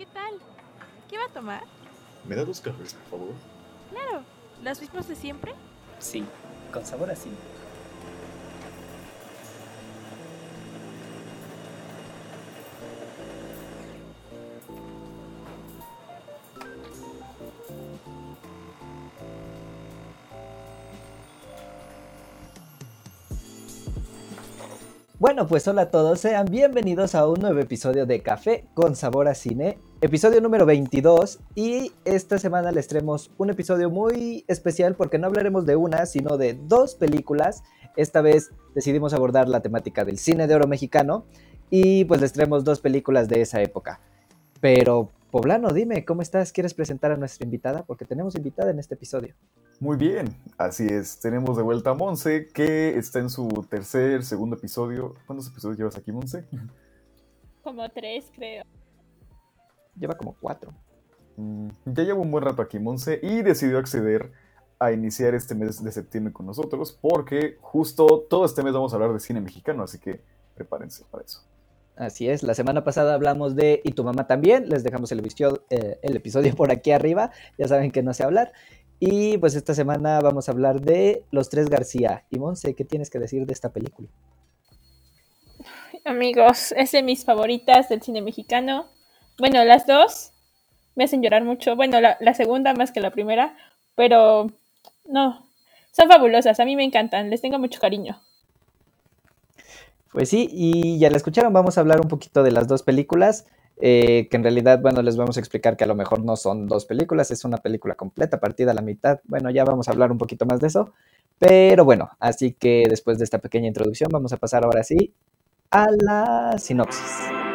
¿qué tal? ¿Qué va a tomar? ¿Me da dos cafés, por favor? Claro, ¿las mismas de siempre? Sí, con sabor así. Bueno, pues hola a todos, sean bienvenidos a un nuevo episodio de Café con Sabor a Cine, episodio número 22 y esta semana les traemos un episodio muy especial porque no hablaremos de una, sino de dos películas. Esta vez decidimos abordar la temática del cine de oro mexicano y pues les traemos dos películas de esa época. Pero Poblano, dime, ¿cómo estás? ¿Quieres presentar a nuestra invitada? Porque tenemos invitada en este episodio. Muy bien, así es. Tenemos de vuelta a Monse, que está en su tercer, segundo episodio. ¿Cuántos episodios llevas aquí, Monse? Como tres, creo. Lleva como cuatro. Mm, ya llevo un buen rato aquí, Monse, y decidió acceder a iniciar este mes de septiembre con nosotros, porque justo todo este mes vamos a hablar de cine mexicano, así que prepárense para eso. Así es, la semana pasada hablamos de Y tu mamá también, les dejamos el episodio, eh, el episodio por aquí arriba, ya saben que no sé hablar. Y pues esta semana vamos a hablar de Los Tres García. Y Monse, ¿qué tienes que decir de esta película? Amigos, es de mis favoritas del cine mexicano. Bueno, las dos me hacen llorar mucho. Bueno, la, segunda más que la primera, pero no, son fabulosas, a mí me encantan, les tengo mucho cariño. Pues sí, y ya la escucharon, vamos a hablar un poquito de las dos películas, eh, que en realidad, bueno, les vamos a explicar que a lo mejor no son dos películas, es una película completa, partida a la mitad. Bueno, ya vamos a hablar un poquito más de eso, pero bueno, así que después de esta pequeña introducción vamos a pasar ahora sí a la sinopsis.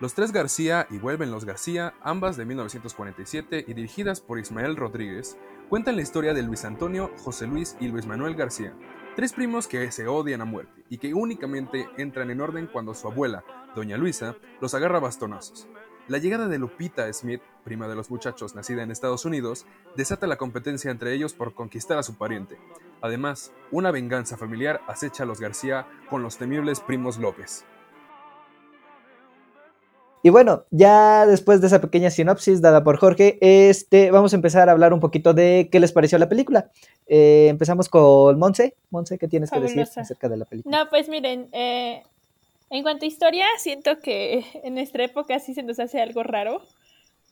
Los tres García y Vuelven los García, ambas de 1947 y dirigidas por Ismael Rodríguez, cuentan la historia de Luis Antonio, José Luis y Luis Manuel García, Tres primos que se odian a muerte y que únicamente entran en orden cuando su abuela, doña Luisa, los agarra bastonazos. La llegada de Lupita Smith, prima de los muchachos nacida en Estados Unidos, desata la competencia entre ellos por conquistar a su pariente. Además, una venganza familiar acecha a los García con los temibles primos López. Y bueno, ya después de esa pequeña sinopsis dada por Jorge, este, vamos a empezar a hablar un poquito de qué les pareció la película. Eh, empezamos con Monse. Monse, ¿qué tienes que decir acerca de la película? No, pues miren, eh, en cuanto a historia, siento que en nuestra época sí se nos hace algo raro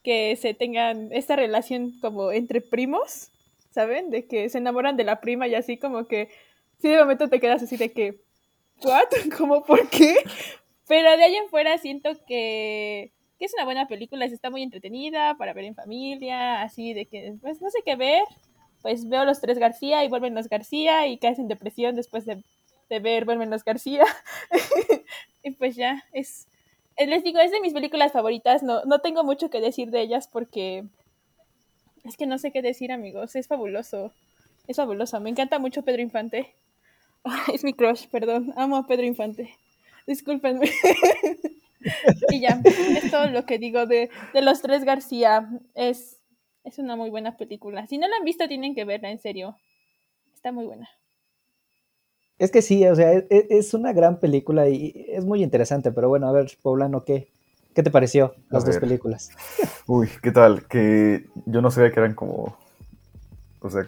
que se tengan esta relación como entre primos, ¿saben? De que se enamoran de la prima y así como que, sí, de momento te quedas así de que, ¿what? ¿Cómo por qué? Pero de ahí en fuera siento que, es una buena película, está muy entretenida para ver en familia, así de que, pues no sé qué ver, pues veo los tres García y vuelven los García y caes en depresión después de, de ver vuelven los García. y pues ya, es, les digo, es de mis películas favoritas, no, no tengo mucho que decir de ellas porque es que no sé qué decir amigos, es fabuloso, es fabuloso, me encanta mucho Pedro Infante. es mi crush, perdón, amo a Pedro Infante. Discúlpenme. y ya, es todo lo que digo de, de los tres García. Es, es una muy buena película. Si no la han visto, tienen que verla, en serio. Está muy buena. Es que sí, o sea, es, es una gran película y es muy interesante, pero bueno, a ver, Poblano, ¿qué, qué te pareció las dos películas? Uy, ¿qué tal? Que yo no sabía que eran como, o sea,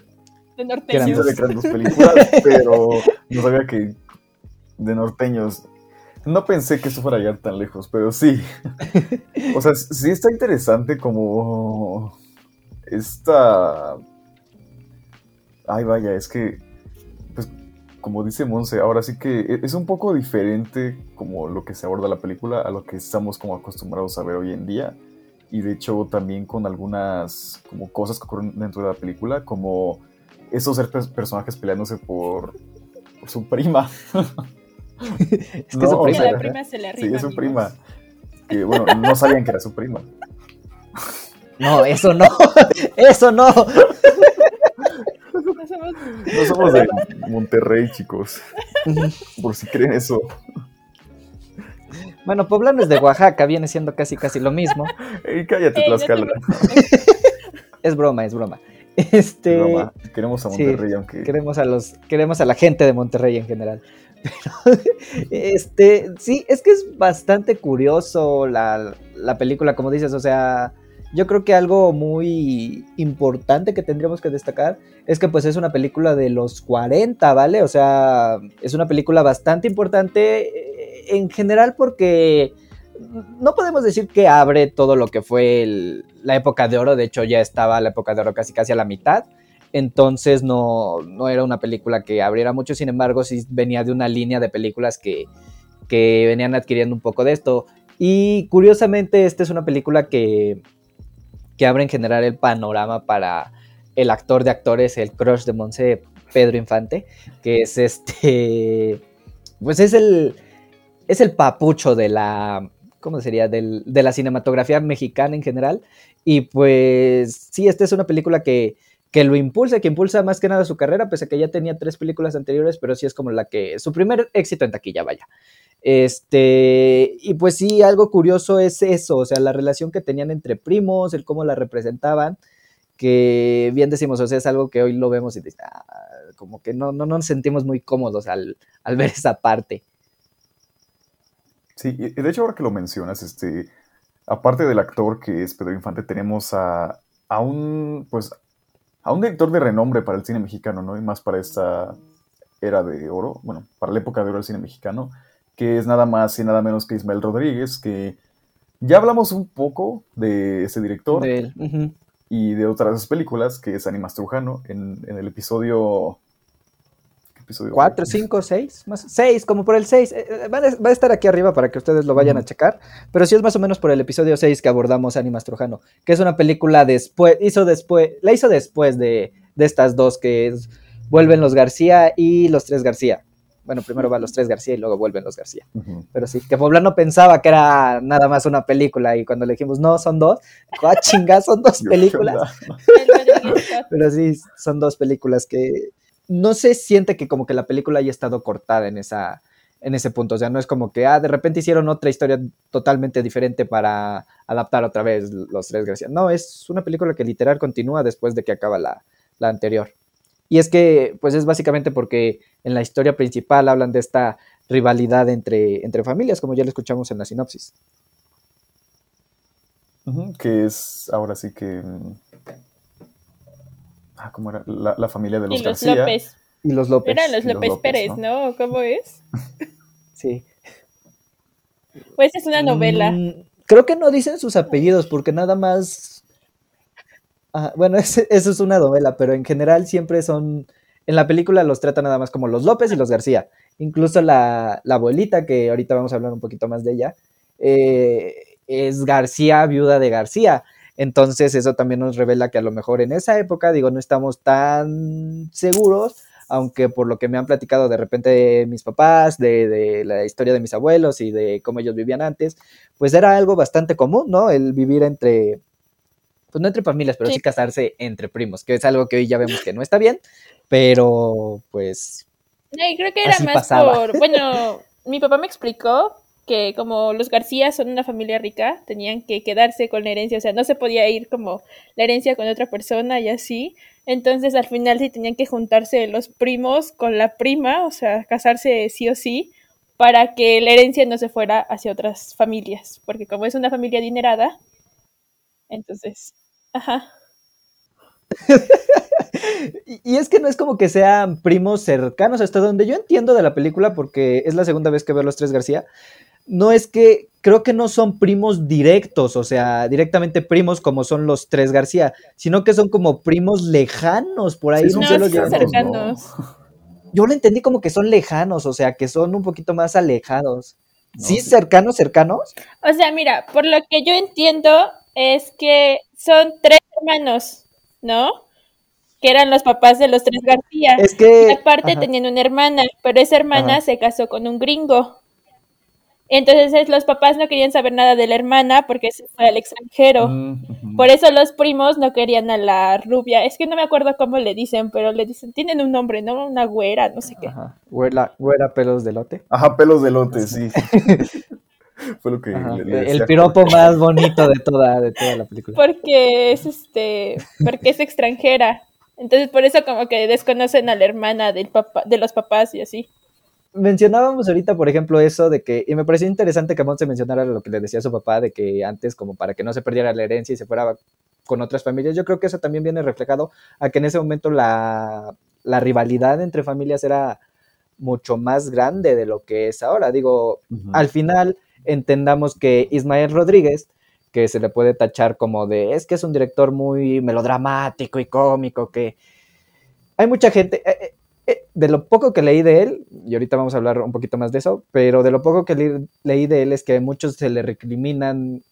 de norteños. Que eran, que eran dos películas, pero no sabía que de norteños. No pensé que eso fuera a llegar tan lejos, pero sí. O sea, sí está interesante como esta... Ay, vaya, es que, pues, como dice Monse, ahora sí que es un poco diferente como lo que se aborda la película a lo que estamos como acostumbrados a ver hoy en día. Y de hecho también con algunas como cosas que ocurren dentro de la película, como esos personajes peleándose por, por su prima. es que no, su prima, la prima se le arriba, Sí, es su prima. Que bueno, no sabían que era su prima. No, eso no. Eso no. No somos- No somos de Monterrey, chicos. Por si creen eso. Bueno, Poblano es de Oaxaca, viene siendo casi casi lo mismo. Ey, cállate, Ey, no Tlaxcala. te- Es broma, es broma. Este, Broma. Queremos a sí, Monterrey, aunque. queremos a los, queremos a la gente de Monterrey en general. Pero, este, sí, es que es bastante curioso la, la película, como dices, o sea, yo creo que algo muy importante que tendríamos que destacar es que pues es una película de los 40, ¿vale? O sea, es una película bastante importante eh, en general porque no podemos decir que abre todo lo que fue la época de oro, de hecho ya estaba la época de oro casi casi a la mitad, entonces no, no era una película que abriera mucho, sin embargo sí venía de una línea de películas que, que venían adquiriendo un poco de esto. Y curiosamente esta es una película que, que abre en general el panorama para el actor de actores, el crush de Monse, Pedro Infante, que es este, pues es el, es el papucho de la, ¿cómo sería? Del- de la cinematografía mexicana en general. Y pues sí, esta es una película que, que lo impulsa, que impulsa más que nada su carrera, pese a que ya tenía tres películas anteriores, pero sí es como la que, su primer éxito en taquilla, vaya. Este, y pues sí, algo curioso es eso, o sea, la relación que tenían entre primos, el cómo la representaban, que bien decimos, o sea, es algo que hoy lo vemos y "Ah", como que no, no nos sentimos muy cómodos al, al ver esa parte. Sí, y de hecho ahora que lo mencionas, este, aparte del actor que es Pedro Infante, tenemos a, a un, pues, a un director de renombre para el cine mexicano, ¿no? Y más para esta era de oro, bueno, para la época de oro del cine mexicano, que es nada más y nada menos que Ismael Rodríguez, que ya hablamos un poco de ese director de él. Y de otras películas, que es Animas Trujano, en, en el episodio... ¿qué episodio? Cuatro, cinco, seis, más seis, como por el seis. Eh, eh, Va a, va a estar aquí arriba para que ustedes lo vayan a Ujú. checar. Pero sí es más o menos por el episodio 6 que abordamos Animas Trujano, que es una película después, hizo después, la hizo después de, de estas dos, que es Vuelven los García y Los Tres García. Bueno, primero van los Tres García y luego vuelven los García. Ujú. Pero sí, que Poblano pensaba que era nada más una película y cuando le dijimos, no, son dos, ah, chinga, son dos Yo, ¿qué películas. Pero sí, son dos películas que no se siente que como que la película haya estado cortada en esa en ese punto, o sea, no es como que ah, de repente hicieron otra historia totalmente diferente para adaptar otra vez los tres García. No, es una película que literal continúa después de que acaba la, la anterior. Y es que, pues es básicamente porque en la historia principal hablan de esta rivalidad entre, entre familias, como ya lo escuchamos en la sinopsis. Que es ahora sí que. Ah, ¿cómo era? La, la familia de los Y los García. López. Y los López. Eran los López López, Pérez, ¿no? ¿no? ¿Cómo es? Sí. Pues es una novela. Mm, creo que no dicen sus apellidos porque nada más... Ah, bueno, eso es una novela, pero en general siempre son... En la película los trata nada más como los López y los García. Incluso la, la abuelita, que ahorita vamos a hablar un poquito más de ella, eh, es García, viuda de García. Entonces eso también nos revela que a lo mejor en esa época, digo, no estamos tan seguros, aunque por lo que me han platicado de repente de mis papás, de, de la historia de mis abuelos y de cómo ellos vivían antes, pues era algo bastante común, ¿no? El vivir entre, pues no entre familias, pero sí, Sí. casarse entre primos, que es algo que hoy ya vemos que no está bien, pero pues No, y creo que era Así más pasaba. por. Bueno, mi papá me explicó que como los García son una familia rica, tenían que quedarse con la herencia, o sea, no se podía ir como la herencia con otra persona y así. Entonces al final sí tenían que juntarse los primos con la prima, o sea, casarse sí o sí, para que la herencia no se fuera hacia otras familias, porque como es una familia adinerada, entonces, ajá. Y es que no es como que sean primos cercanos, hasta donde yo entiendo de la película, porque es la segunda vez que veo los tres García, no es que, creo que no son primos directos, o sea, directamente primos como son los tres García, sino que son como primos lejanos, por ahí Sí, no son llaman. cercanos. Yo lo entendí como que son lejanos, o sea, que son un poquito más alejados. No, ¿Sí, sí. cercanos, cercanos? O sea, mira, por lo que yo entiendo es que son tres hermanos, ¿no? Que eran los papás de los tres García. Es Y que... aparte ajá. tenían una hermana, pero esa hermana Ajá. se casó con un gringo. Entonces es- los papás no querían saber nada de la hermana porque se fue al extranjero. Mm. Por eso los primos no querían a la rubia. Es que no me acuerdo cómo le dicen, pero le dicen, tienen un nombre, ¿no? Una güera, no sé qué. Ajá. Güera, güera pelos de lote. Ajá, pelos de lote, sí. Fue lo que Ajá, le, le El piropo más bonito de toda, de toda la película. Porque es este, porque es extranjera. Entonces por eso como que desconocen a la hermana del papá, de los papás y así. mencionábamos ahorita, por ejemplo, eso de que, y me pareció interesante que Monse mencionara lo que le decía a su papá, de que antes, como para que no se perdiera la herencia y se fuera con otras familias, yo creo que eso también viene reflejado a que en ese momento la, la rivalidad entre familias era mucho más grande de lo que es ahora. Digo, al final entendamos que Ismael Rodríguez, que se le puede tachar como de, es que es un director muy melodramático y cómico, que hay mucha gente, eh, eh, eh, de lo poco que leí de él, y ahorita vamos a hablar un poquito más de eso, pero de lo poco que le- leí de él es que a muchos se le recriminan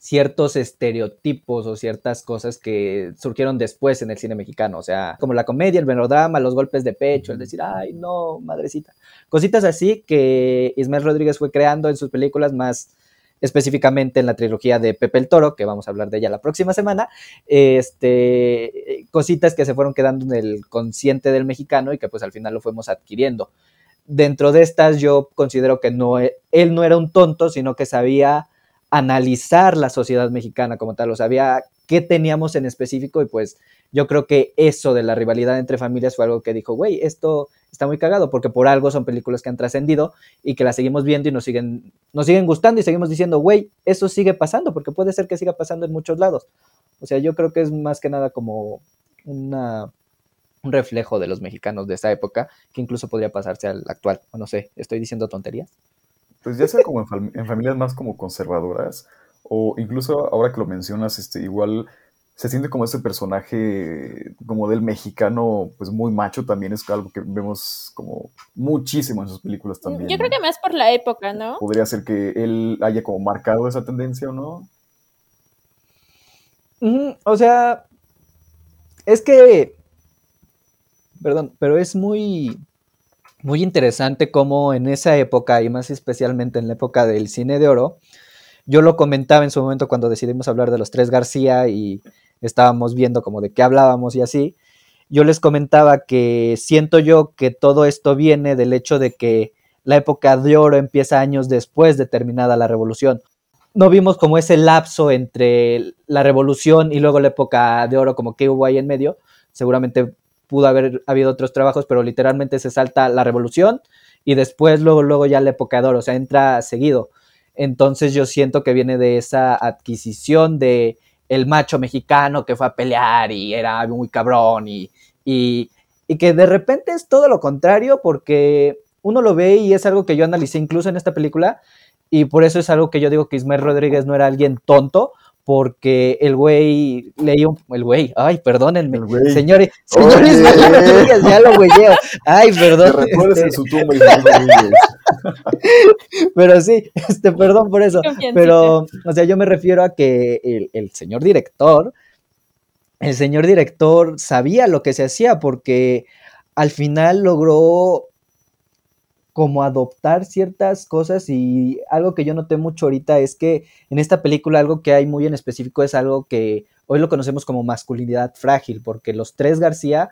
ciertos estereotipos o ciertas cosas que surgieron después en el cine mexicano, o sea, como la comedia, el melodrama, los golpes de pecho, el decir, ay, no, madrecita. Cositas así que Ismael Rodríguez fue creando en sus películas más específicamente en la trilogía de Pepe el Toro, que vamos a hablar de ella la próxima semana, este, cositas que se fueron quedando en el consciente del mexicano y que pues al final lo fuimos adquiriendo. Dentro de estas yo considero que no, e- él no era un tonto, sino que sabía analizar la sociedad mexicana como tal, o sabía qué teníamos en específico y pues yo creo que eso de la rivalidad entre familias fue algo que dijo, güey, esto está muy cagado porque por algo son películas que han trascendido y que las seguimos viendo y nos siguen, nos siguen gustando y seguimos diciendo, güey, eso sigue pasando porque puede ser que siga pasando en muchos lados. O sea, yo creo que es más que nada como una, un reflejo de los mexicanos de esa época que incluso podría pasarse al actual. O no sé, estoy diciendo tonterías. Pues ya sea como en, en familias más como conservadoras, o incluso ahora que lo mencionas, este, igual se siente como ese personaje como del mexicano, pues muy macho también es algo que vemos como muchísimo en sus películas también. Yo creo ¿no? que más por la época, ¿no? Podría ser que él haya como marcado esa tendencia o no. O sea, es que, perdón, pero es muy, muy interesante cómo en esa época, y más especialmente en la época del cine de oro, yo lo comentaba en su momento cuando decidimos hablar de los tres García y estábamos viendo como de qué hablábamos y así, yo les comentaba que siento yo que todo esto viene del hecho de que la época de oro empieza años después de terminada la revolución no vimos como ese lapso entre la revolución y luego la época de oro, como que hubo ahí en medio. Seguramente pudo haber habido otros trabajos, pero literalmente se salta la revolución y después luego, luego ya la época de oro, o sea, entra seguido. Entonces yo siento que viene de esa adquisición de el macho mexicano que fue a pelear y era muy cabrón y, y, y que de repente es todo lo contrario porque uno lo ve y es algo que yo analicé incluso en esta película y por eso es algo que yo digo que Ismael Rodríguez no era alguien tonto, porque el güey leía un... El güey, ay, perdónenme. El güey. Señor, señor Oye. Ya lo güeyeo. Ay, Te perdón. recuerdes este, en su tumba Rodríguez. pero sí, este, perdón por eso. Pero, o sea, yo me refiero a que el, el señor director, el señor director sabía lo que se hacía porque al final logró como adoptar ciertas cosas y algo que yo noté mucho ahorita es que en esta película algo que hay muy en específico es algo que hoy lo conocemos como masculinidad frágil, porque los tres García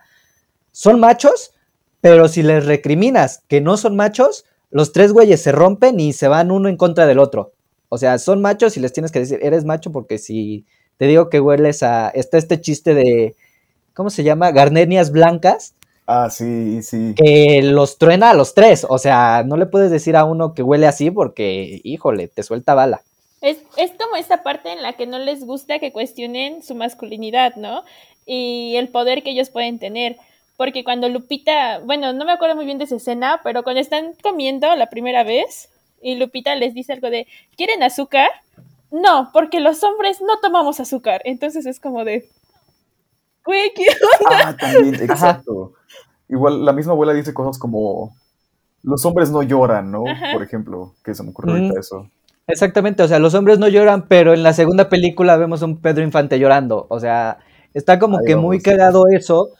son machos, pero si les recriminas que no son machos, los tres güeyes se rompen y se van uno en contra del otro. O sea, son machos y les tienes que decir, eres macho porque si te digo que hueles a... Está este chiste de... ¿Cómo se llama? Gardenias blancas Ah, sí, sí. que los truena a los tres. O sea, no le puedes decir a uno que huele así porque, híjole, te suelta bala. Es, es como esta parte en la que no les gusta que cuestionen su masculinidad, ¿no? Y el poder que ellos pueden tener. Porque cuando Lupita, bueno, no me acuerdo muy bien de esa escena, pero cuando están comiendo la primera vez y Lupita les dice algo de, ¿quieren azúcar? No, porque los hombres no tomamos azúcar. Entonces es como de, güey, ¿qué Ah, también, exacto. Igual la misma abuela dice cosas como los hombres no lloran, ¿no? Ajá. Por ejemplo, que se me ocurrió Mm. ahorita eso. Exactamente, o sea, los hombres no lloran, pero en la segunda película vemos a un Pedro Infante llorando. O sea, está como Ahí que muy cagado eso.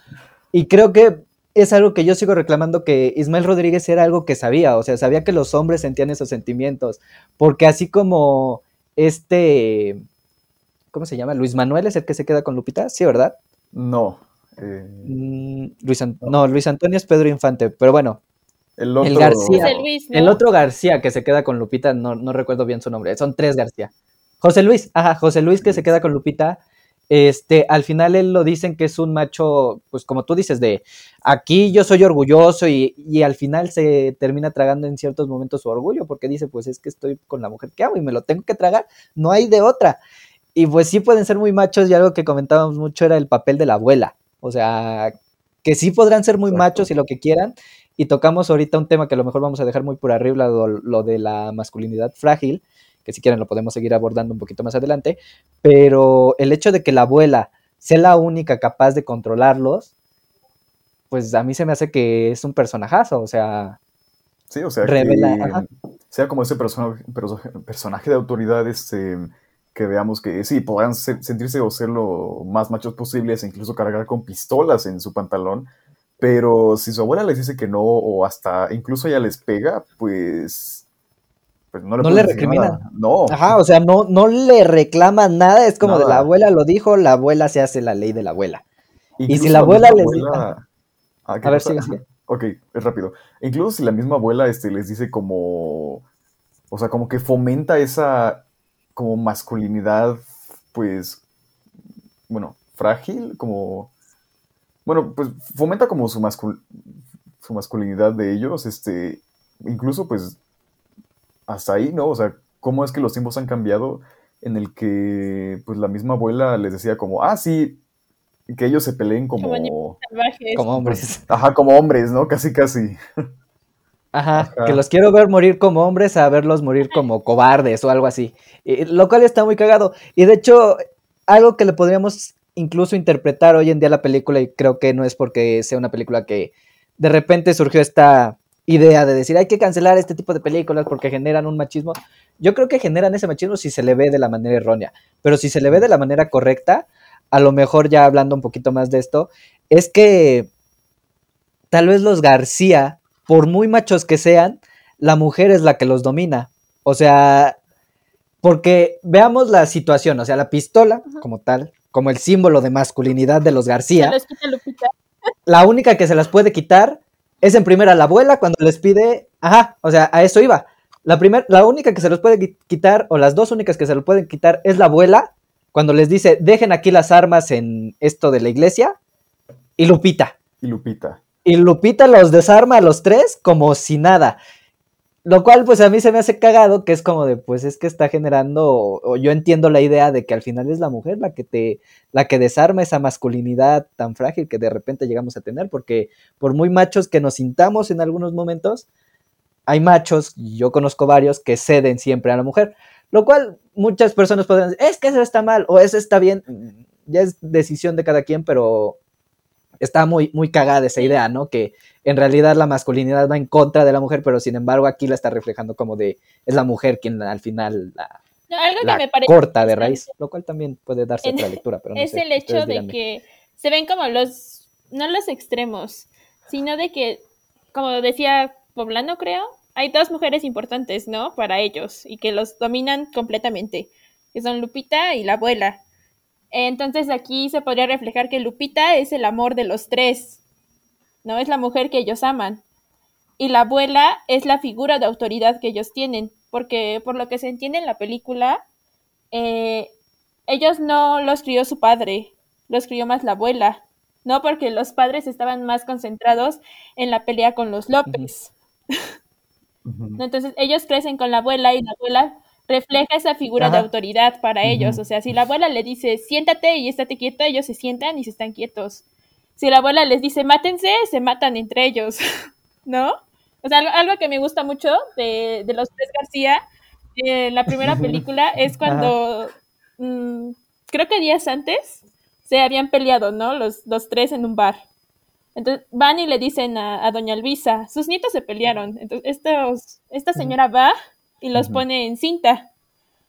Y creo que es algo que yo sigo reclamando que Ismael Rodríguez era algo que sabía. O sea, sabía que los hombres sentían esos sentimientos. Porque así como este. ¿Cómo se llama? Luis Manuel es el que se queda con Lupita, sí, ¿verdad? No. eh, Mm, Luis no, Luis Antonio es Pedro Infante, pero bueno, el otro. García. José Luis, ¿no? el otro García que se queda con Lupita, no, no recuerdo bien su nombre, son tres García. José Luis, ajá, José Luis que se queda con Lupita, este, al final él lo dicen que es un macho, pues como tú dices, de aquí yo soy orgulloso y, y, al final se termina tragando en ciertos momentos su orgullo porque dice, pues es que estoy con la mujer que amo y me lo tengo que tragar, no hay de otra. Y pues sí pueden ser muy machos y algo que comentábamos mucho era el papel de la abuela, o sea, que sí podrán ser muy Exacto. machos y lo que quieran. Y tocamos ahorita un tema que a lo mejor vamos a dejar muy por arriba, lo, lo de la masculinidad frágil, que si quieren lo podemos seguir abordando un poquito más adelante, pero el hecho de que la abuela sea la única capaz de controlarlos, pues a mí se me hace que es un personajazo, o sea, Sí, o sea, Revela, que sea como ese personaje, perso- personaje de autoridad, este, que veamos que sí, podrán ser- sentirse o ser lo más machos posibles, e incluso cargar con pistolas en su pantalón, pero si su abuela les dice que no, o hasta incluso ella les pega, pues, pues no le, No le decir recriminan. nada. No, ajá, o sea, no, no le reclama nada, es como de la abuela lo dijo, la abuela se hace la ley de la abuela. y si la abuela les- abuela- Ah, ¿qué A ver, sigue. Ok, es rápido. Incluso si la misma abuela este, les dice como, o sea, como que fomenta esa como masculinidad, pues, bueno, frágil, como, bueno, pues fomenta como su, mascul- su masculinidad de ellos, este, incluso pues hasta ahí, ¿no? O sea, cómo es que los tiempos han cambiado en el que pues la misma abuela les decía como, ah, sí, que ellos se peleen como... Como Salvajes. Como hombres. Ajá, como hombres, ¿no? Casi, casi. Ajá, Ajá. que los quiero ver morir como hombres a verlos morir como cobardes o algo así. Y- lo cual está muy cagado. Y de hecho, algo que le podríamos incluso interpretar hoy en día a la película, y creo que no es porque sea una película que de repente surgió esta idea de decir hay que cancelar este tipo de películas porque generan un machismo. Yo creo que generan ese machismo si se le ve de la manera errónea, pero si se le ve de la manera correcta, a lo mejor ya hablando un poquito más de esto, es que tal vez los García, por muy machos que sean, la mujer es la que los domina. O sea, porque veamos la situación, o sea, la pistola como tal, como el símbolo de masculinidad de los García, la única que se las puede quitar es en primera la abuela cuando les pide, ajá, o sea, a eso iba. La, primer, la única que se los puede qui- quitar, o las dos únicas que se los pueden quitar, es la abuela cuando les dice, dejen aquí las armas en esto de la iglesia, y Lupita. Y Lupita. Y Lupita los desarma a los tres como si nada. Lo cual, pues a mí se me hace cagado, que es como de, pues es que está generando, o, yo entiendo la idea de que al final es la mujer la que te, la que desarma esa masculinidad tan frágil que de repente llegamos a tener, porque por muy machos que nos sintamos en algunos momentos, hay machos, yo conozco varios, que ceden siempre a la mujer. Lo cual muchas personas podrían decir, es que eso está mal, o eso está bien, ya es decisión de cada quien, pero está muy, muy cagada esa idea, ¿no? Que en realidad la masculinidad va en contra de la mujer, pero sin embargo aquí la está reflejando como de es la mujer quien al final la, No, algo la que me parece corta de raíz, lo cual también puede darse En- otra lectura, pero no es sé, el hecho de díganme. que se ven como los, no los extremos, sino de que, como decía Poblano, creo, hay dos mujeres importantes, ¿no? Para ellos y que los dominan completamente, que son Lupita y la abuela. Entonces aquí se podría reflejar que Lupita es el amor de los tres, ¿no? Es la mujer que ellos aman. Y la abuela es la figura de autoridad que ellos tienen, porque por lo que se entiende en la película, eh, ellos no los crió su padre, los crió más la abuela, ¿no? Porque los padres estaban más concentrados en la pelea con los López. Entonces ellos crecen con la abuela y la abuela refleja esa figura de autoridad para ellos. O sea, si la abuela le dice siéntate y estate quieto, ellos se sientan y se están quietos. Si la abuela les dice mátense, se matan entre ellos, ¿no? O sea, algo, algo que me gusta mucho de, de los tres García, eh, la primera película, es cuando mm, creo que días antes se habían peleado, ¿no? Los, los tres en un bar. Entonces van y le dicen a, a doña Luisa, sus nietos se pelearon. Entonces estos, esta señora va y los Ujú. pone en cinta.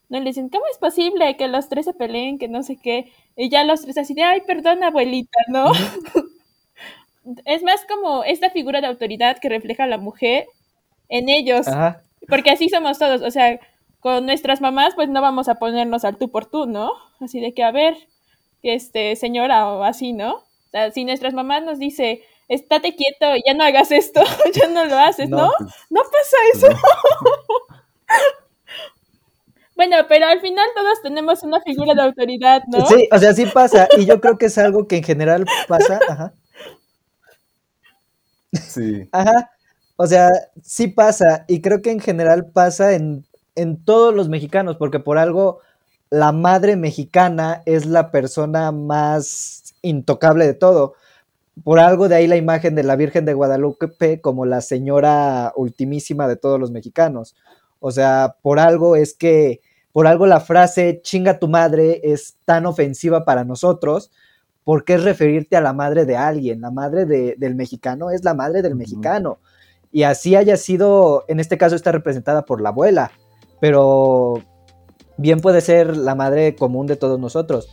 ¿No? Y le dicen, ¿cómo es posible que los tres se peleen, que no sé qué? Y ya los tres así de, ay, perdón, abuelita, ¿no? es más como esta figura de autoridad que refleja a la mujer en ellos. Ajá. Porque así somos todos, o sea, con nuestras mamás pues no vamos a ponernos al tú por tú, ¿no? Así de que, a ver, este, señora o así, ¿no? O sea, si nuestras mamás nos dice, estate quieto, ya no hagas esto, ya no lo haces, ¿no? No, No, pues, pasa eso. Bueno, pero al final todos tenemos una figura de autoridad, ¿no? Sí, o sea, sí pasa. Y yo creo que es algo que en general pasa. Ajá. Sí. Ajá. O sea, sí pasa. Y creo que en general pasa en, en todos los mexicanos, porque por algo la madre mexicana es la persona más intocable de todo. Por algo de ahí la imagen de la Virgen de Guadalupe como la señora ultimísima de todos los mexicanos. O sea, por algo es que, por algo la frase chinga tu madre es tan ofensiva para nosotros, porque es referirte a la madre de alguien. La madre de- del mexicano es la madre del Ujú. mexicano. Y así haya sido, en este caso está representada por la abuela, pero bien puede ser la madre común de todos nosotros.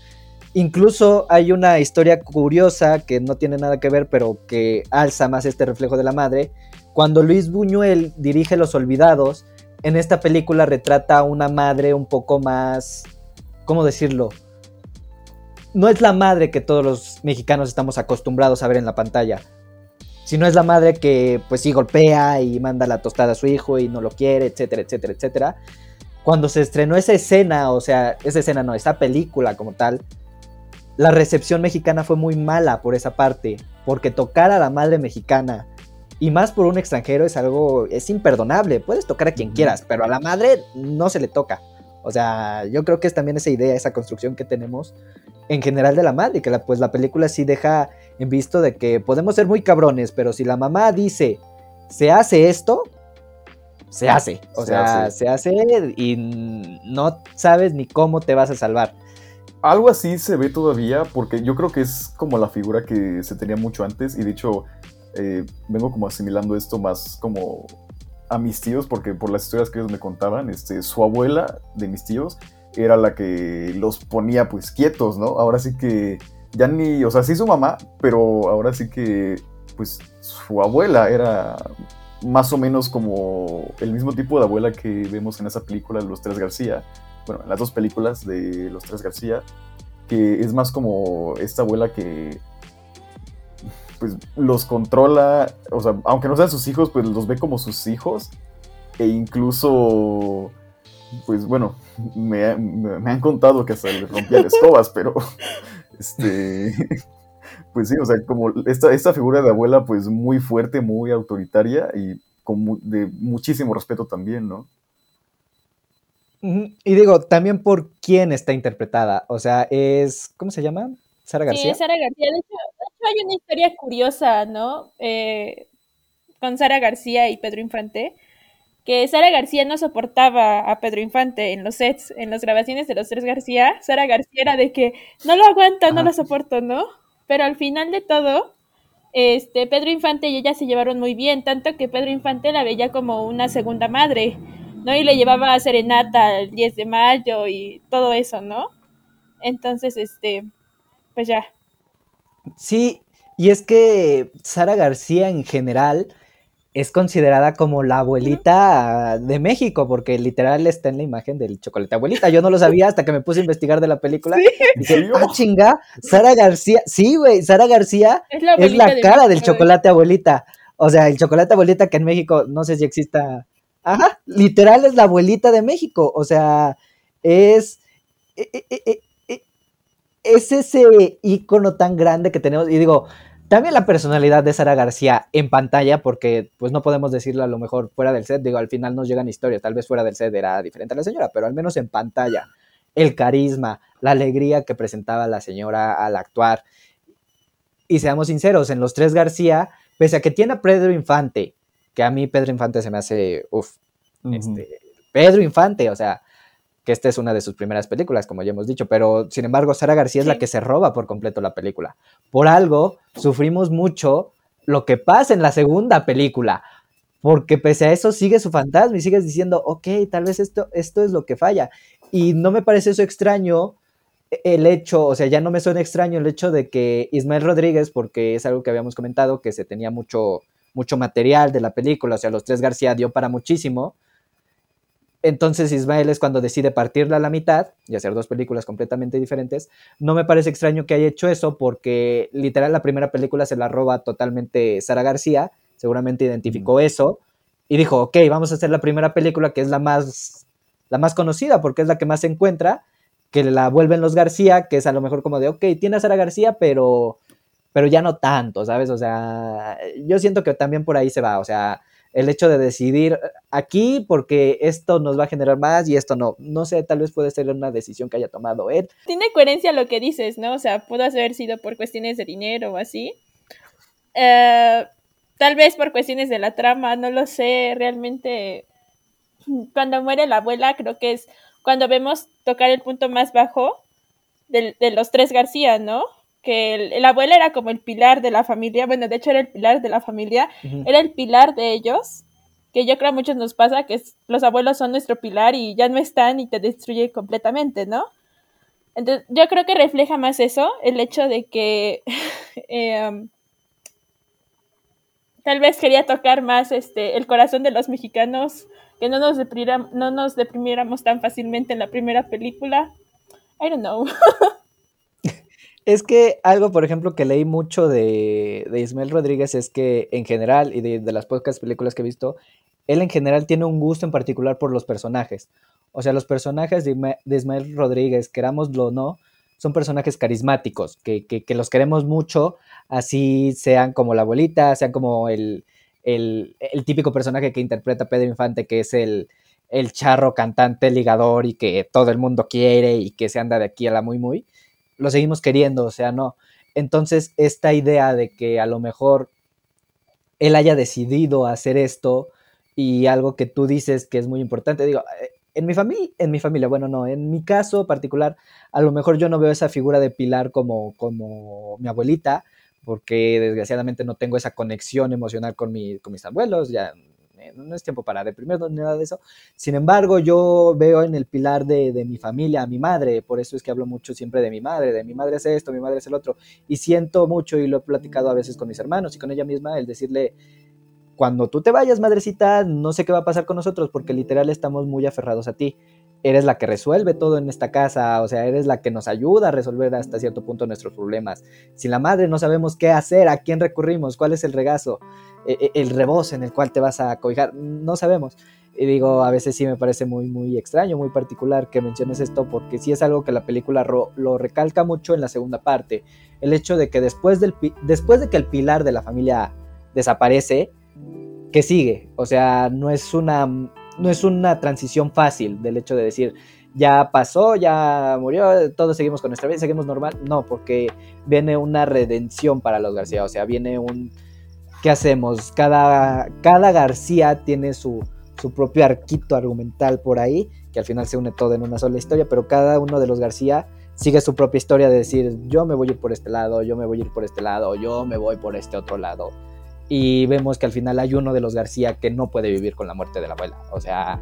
Incluso hay una historia curiosa que no tiene nada que ver, pero que alza más este reflejo de la madre. Cuando Luis Buñuel dirige Los Olvidados, en esta película retrata a una madre un poco más, ¿cómo decirlo? No es la madre que todos los mexicanos estamos acostumbrados a ver en la pantalla, sino es la madre que pues sí golpea y manda la tostada a su hijo y no lo quiere, etcétera, etcétera, etcétera. Cuando se estrenó esa escena, o sea, esa escena no, esa película como tal, la recepción mexicana fue muy mala por esa parte, porque tocar a la madre mexicana y más por un extranjero es algo, es imperdonable, puedes tocar a quien quieras, pero a la madre no se le toca. O sea, yo creo que es también esa idea, esa construcción que tenemos en general de la madre, que la, pues la película sí deja en visto de que podemos ser muy cabrones, pero si la mamá dice, se hace esto, se hace. O Se sea, hace. se hace y no sabes ni cómo te vas a salvar. Algo así se ve todavía, porque yo creo que es como la figura que se tenía mucho antes, y de hecho eh, vengo como asimilando esto más como a mis tíos, porque por las historias que ellos me contaban, este, su abuela de mis tíos era la que los ponía pues quietos, ¿no? Ahora sí que ya ni, o sea, sí su mamá, pero ahora sí que pues su abuela era más o menos como el mismo tipo de abuela que vemos en esa película Los Tres García, bueno, en las dos películas de Los Tres García, que es más como esta abuela que pues los controla, o sea, aunque no sean sus hijos, pues los ve como sus hijos e incluso pues bueno, me, han contado que hasta le rompían escobas, pero este pues sí, o sea, como esta, esta figura de abuela pues muy fuerte, muy autoritaria y con de muchísimo respeto también, ¿no? Y digo, también por quién está interpretada. O sea, es. ¿Cómo se llama? Sara Sí, García. es Sara García. De hecho, de hecho, hay una historia curiosa, ¿no? Eh, con Sara García y Pedro Infante. Que Sara García no soportaba a Pedro Infante en los sets, en las grabaciones de los tres García. Sara García era de que no lo aguanto, no lo soporto, ¿no? Pero al final de todo, este, Pedro Infante y ella se llevaron muy bien, tanto que Pedro Infante la veía como una segunda madre, ¿no? Y le llevaba a serenata el 10 de mayo y todo eso, ¿no? Entonces, este, pues ya. Sí, y es que Sara García en general es considerada como la abuelita de México, porque literal está en la imagen del chocolate abuelita. Yo no lo sabía hasta que me puse a investigar de la película. Ah, chinga, Sara García. Sí, güey, Sara García Es la, es abuelita la de cara del chocolate abuelita. O sea, el chocolate abuelita que en México, no sé si exista. Ajá, literal es la abuelita de México. O sea, es. Es ese icono tan grande que tenemos. Y digo, también la personalidad de Sara García en pantalla, porque pues no podemos decirlo a lo mejor fuera del set. Digo, al final nos llegan historias. Tal vez fuera del set era diferente a la señora, pero al menos en pantalla. El carisma, la alegría que presentaba la señora al actuar. Y seamos sinceros, en los tres García, pese a que tiene a Pedro Infante, que a mí Pedro Infante se me hace, uff, este, Pedro Infante, o sea, que esta es una de sus primeras películas, como ya hemos dicho, pero sin embargo, Sara García es la que se roba por completo la película. Por algo, sufrimos mucho lo que pasa en la segunda película, porque pese a eso sigue su fantasma y sigues diciendo, ok, tal vez esto, esto es lo que falla. Y no me parece eso extraño el hecho, o sea, ya no me suena extraño el hecho de que Ismael Rodríguez, porque es algo que habíamos comentado, que se tenía mucho, mucho material de la película, o sea, los tres García dio para muchísimo. Entonces Ismael es cuando decide partirla a la mitad y hacer dos películas completamente diferentes. No me parece extraño que haya hecho eso porque literal la primera película se la roba totalmente Sara García, seguramente identificó eso y dijo, ok, vamos a hacer la primera película que es la más la más conocida, porque es la que más se encuentra, que la vuelven los García, que es a lo mejor como de, ok, tiene a Sara García, pero, pero ya no tanto, ¿sabes? O sea, yo siento que también por ahí se va, o sea, el hecho de decidir aquí porque esto nos va a generar más y esto no. No sé, tal vez puede ser una decisión que haya tomado él. Tiene coherencia lo que dices, ¿no? O sea, pudo haber sido por cuestiones de dinero o así. Eh, tal vez por cuestiones de la trama, no lo sé. Realmente, cuando muere la abuela, creo que es cuando vemos tocar el punto más bajo de, de los tres García, ¿no? Que el, el, abuelo era como el pilar de la familia, bueno, de hecho era el pilar de la familia, uh -huh. era el pilar de ellos, que yo creo a muchos nos pasa que es, los abuelos son nuestro pilar y ya no están y te destruye completamente, ¿no? Entonces, yo creo que refleja más eso, el hecho de que eh, tal vez quería tocar más este, el corazón de los mexicanos, que no nos, no nos deprimiéramos tan fácilmente en la primera película. I don't know. Es que algo, por ejemplo, que leí mucho de, Ismael Rodríguez es que en general, y de, las pocas películas que he visto, él en general tiene un gusto en particular por los personajes. O sea, los personajes de, de Ismael Rodríguez, querámoslo o no, son personajes carismáticos, que, que, que, los queremos mucho, así sean como la abuelita, sean como el, el, el típico personaje que interpreta Pedro Infante, que es el, el charro cantante ligador y que todo el mundo quiere y que se anda de aquí a la muy muy lo seguimos queriendo, o sea, no. Entonces, esta idea de que a lo mejor él haya decidido hacer esto y algo que tú dices que es muy importante, digo, en mi familia, en mi familia, bueno, no, en mi caso particular, a lo mejor yo no veo esa figura de Pilar como, como mi abuelita, porque desgraciadamente no tengo esa conexión emocional con, mi, con mis abuelos, ya no es tiempo para deprimirnos ni nada de eso. Sin embargo, yo veo en el pilar de, de, mi familia a mi madre, por eso es que hablo mucho siempre de mi madre, de mi madre es esto, mi madre es el otro, y siento mucho y lo he platicado a veces con mis hermanos y con ella misma, el decirle, cuando tú te vayas, madrecita, no sé qué va a pasar con nosotros, porque literal estamos muy aferrados a ti. Eres la que resuelve todo en esta casa, o sea, eres la que nos ayuda a resolver hasta cierto punto nuestros problemas. Sin la madre no sabemos qué hacer, a quién recurrimos, cuál es el regazo el rebozo en el cual te vas a cobijar, no sabemos. Y digo, a veces sí me parece muy, muy extraño, muy particular que menciones esto, porque sí es algo que la película lo recalca mucho en la segunda parte. El hecho de que después, después de que el pilar de la familia desaparece, ¿qué sigue? O sea, no es una, no es una transición fácil del hecho de decir, ya pasó, ya murió, todos seguimos con nuestra vida, seguimos normal. No, porque viene una redención para los García, o sea, viene un ¿qué hacemos? Cada, cada García tiene su, su, propio arquito argumental por ahí, que al final se une todo en una sola historia, pero cada uno de los García sigue su propia historia de decir, yo me voy a ir por este lado, yo me voy a ir por este lado, yo me voy por este otro lado. Y vemos que al final hay uno de los García que no puede vivir con la muerte de la abuela. O sea,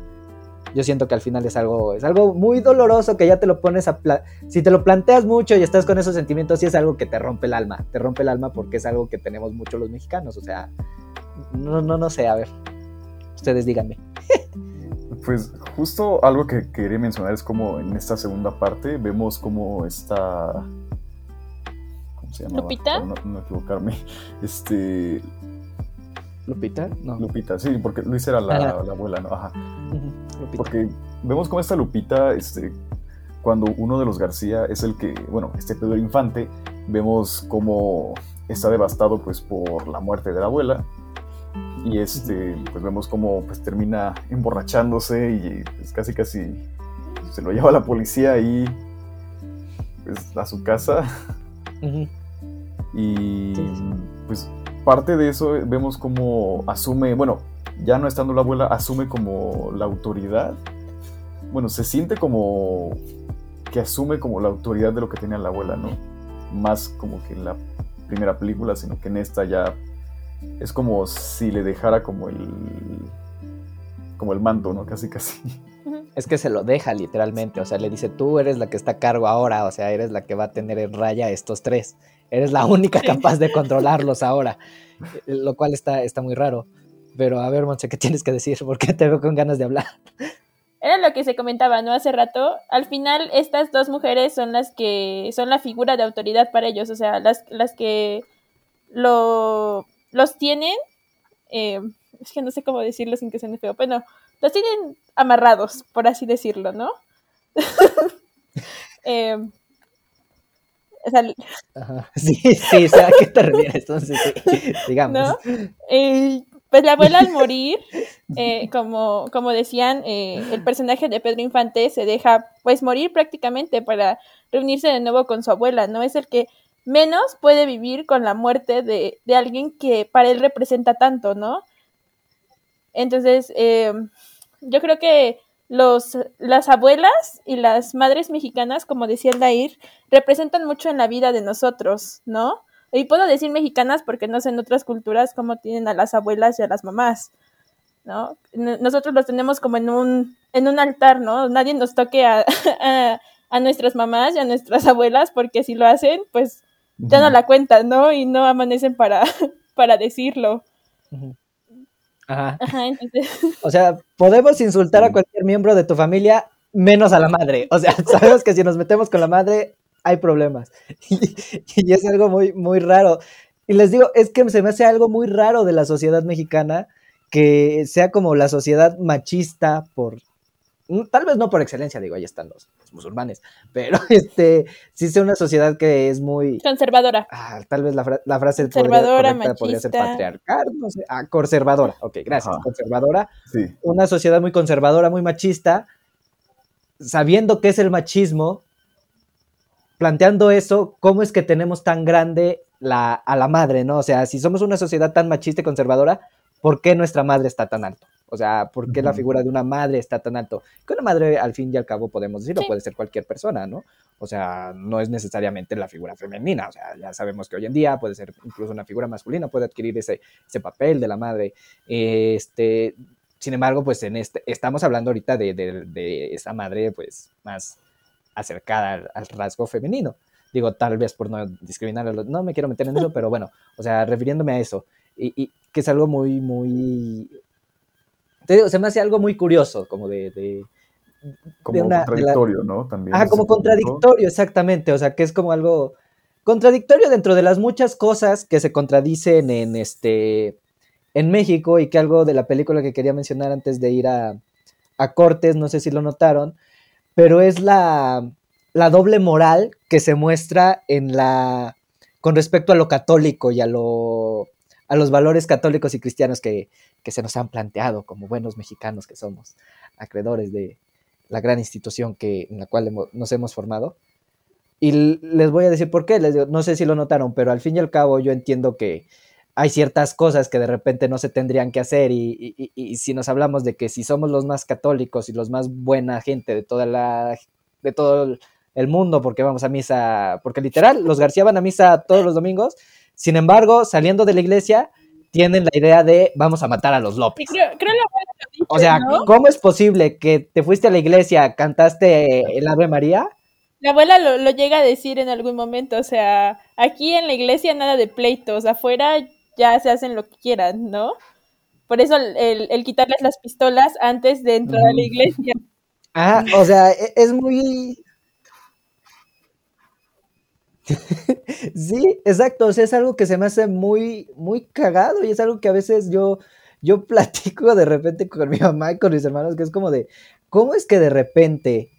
yo siento que al final es algo, es algo muy doloroso que ya te lo pones a... Si te lo planteas mucho y estás con esos sentimientos, sí es algo que te rompe el alma. Te rompe el alma porque es algo que tenemos mucho los mexicanos. O sea, no, no, no sé, a ver. Ustedes díganme. Pues justo algo que quería mencionar es como en esta segunda parte vemos como esta... ¿Cómo se llama? ¿Lupita? No, no equivocarme. Este... ¿Lupita? No. Lupita, sí, porque Luis era la, la abuela, ¿no? Ajá. Uh -huh. Porque vemos como esta Lupita, este, cuando uno de los García es el que, bueno, este Pedro Infante, vemos como está devastado pues por la muerte de la abuela. Y este, pues vemos como pues termina emborrachándose y pues casi casi se lo lleva a la policía ahí pues, a su casa. Uh -huh. Y sí. pues parte de eso vemos como asume, bueno, ya no estando la abuela, asume como la autoridad. Bueno, se siente como que asume como la autoridad de lo que tenía la abuela, ¿no? Más como que en la primera película, sino que en esta ya es como si le dejara como el como el mando, ¿no? Casi casi. Es que se lo deja literalmente, o sea, le dice, tú eres la que está a cargo ahora, o sea, eres la que va a tener en raya a estos tres, eres la única capaz de controlarlos ahora, lo cual está, está muy raro. Pero a ver, Monse, ¿qué tienes que decir? Porque te veo con ganas de hablar. Era lo que se comentaba, ¿no? Hace rato. Al final, estas dos mujeres son las que son la figura de autoridad para ellos, o sea, las, las que lo, los tienen. Eh, es que no sé cómo decirlo sin que suene feo. Bueno, los tienen amarrados, por así decirlo, ¿no? Eh, o sea, Ajá. Sí, sí, o sea, ¿a qué te refieres? Entonces, sí, digamos. ¿no? Eh, pues la abuela al morir, eh, como, como decían, eh, el personaje de Pedro Infante se deja pues morir prácticamente para reunirse de nuevo con su abuela, ¿no? Es el que menos puede vivir con la muerte de, de alguien que para él representa tanto, ¿no? Entonces, eh, yo creo que los, las abuelas y las madres mexicanas, como decía el Dair, representan mucho en la vida de nosotros, ¿no? Y puedo decir mexicanas porque no sé en otras culturas cómo tienen a las abuelas y a las mamás, ¿no? Nosotros los tenemos como en un, en un altar, ¿no? Nadie nos toque a, a, a nuestras mamás y a nuestras abuelas porque si lo hacen, pues ya no la cuentan, ¿no? Y no amanecen para, para decirlo. Ajá. Ajá, entonces, O sea, podemos insultar a cualquier miembro de tu familia menos a la madre. O sea, sabemos que si nos metemos con la madre hay problemas. Y, y es algo muy, muy raro. Y les digo, es que se me hace algo muy raro de la sociedad mexicana que sea como la sociedad machista por... mm, Tal vez no por excelencia, digo, ahí están los, los musulmanes, pero este sí sea una sociedad que es muy, conservadora. Ah, tal vez la, fra- la frase podría, Conservadora, correcta podría ser patriarcal, no sé. Ah, conservadora. Ok, gracias. Ajá. Conservadora. Sí. Una sociedad muy conservadora, muy machista, sabiendo qué es el machismo, planteando eso, ¿cómo es que tenemos tan grande la, a la madre, no? O sea, si somos una sociedad tan machista y conservadora, ¿por qué nuestra madre está tan alto? O sea, ¿por qué la figura de una madre está tan alto? Que una madre, al fin y al cabo, podemos decirlo, Sí. puede ser cualquier persona, ¿no? O sea, no es necesariamente la figura femenina, o sea, ya sabemos que hoy en día puede ser incluso una figura masculina, puede adquirir ese, ese papel de la madre. Este, sin embargo, pues en este, estamos hablando ahorita de, de- de esa madre, pues, más acercada al, al rasgo femenino. Digo, tal vez por no discriminar a los, no me quiero meter en eso, pero bueno, o sea, refiriéndome a eso, y, y que es algo muy, muy, te digo, se me hace algo muy curioso, como de, de, Como de una- de la- contradictorio, ¿no? También. Ajá, como contradictorio, exactamente. O sea, que es como algo contradictorio dentro de las muchas cosas que se contradicen en este en México y que algo de la película que quería mencionar antes de ir a, a Cortes, no sé si lo notaron, pero es la, la doble moral que se muestra en la con respecto a lo católico y a lo a los valores católicos y cristianos que, que se nos han planteado como buenos mexicanos que somos, acreedores de, la gran institución que, en la cual nos hemos formado. Y les voy a decir por qué, no sé si lo notaron, pero al fin y al cabo yo entiendo que hay ciertas cosas que de repente no se tendrían que hacer y, y- y- si nos hablamos de que si somos los más católicos y los más buena gente de toda la de todo el mundo porque vamos a misa, porque literal los García van a misa todos los domingos, sin embargo, saliendo de la iglesia tienen la idea de vamos a matar a los López. creo, creo lo dice, O sea, ¿no? ¿cómo es posible que te fuiste a la iglesia, cantaste el Ave María? La abuela lo, lo llega a decir en algún momento, o sea, aquí en la iglesia nada de pleitos, afuera ya se hacen lo que quieran, ¿no? Por eso el, el- el quitarles las pistolas antes de entrar a la iglesia. Ah, o sea, e- es muy... Sí, exacto, o sea, es algo que se me hace muy, muy cagado y es algo que a veces yo, yo platico de repente con mi mamá y con mis hermanos, que es como de, ¿cómo es que de repente,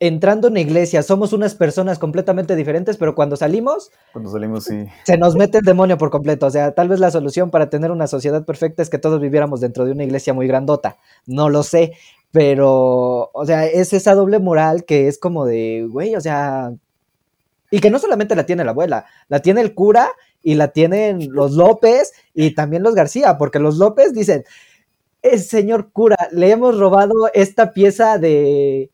entrando en la iglesia, somos unas personas completamente diferentes, pero cuando salimos, Cuando salimos, sí. se nos mete el demonio por completo. O sea, tal vez la solución para tener una sociedad perfecta es que todos viviéramos dentro de una iglesia muy grandota. No lo sé, pero, o sea, es esa doble moral que es como de, güey, o sea, y que no solamente la tiene la abuela, la tiene el cura y la tienen los López y también los García, porque los López dicen, "Eh, señor cura, le hemos robado esta pieza de...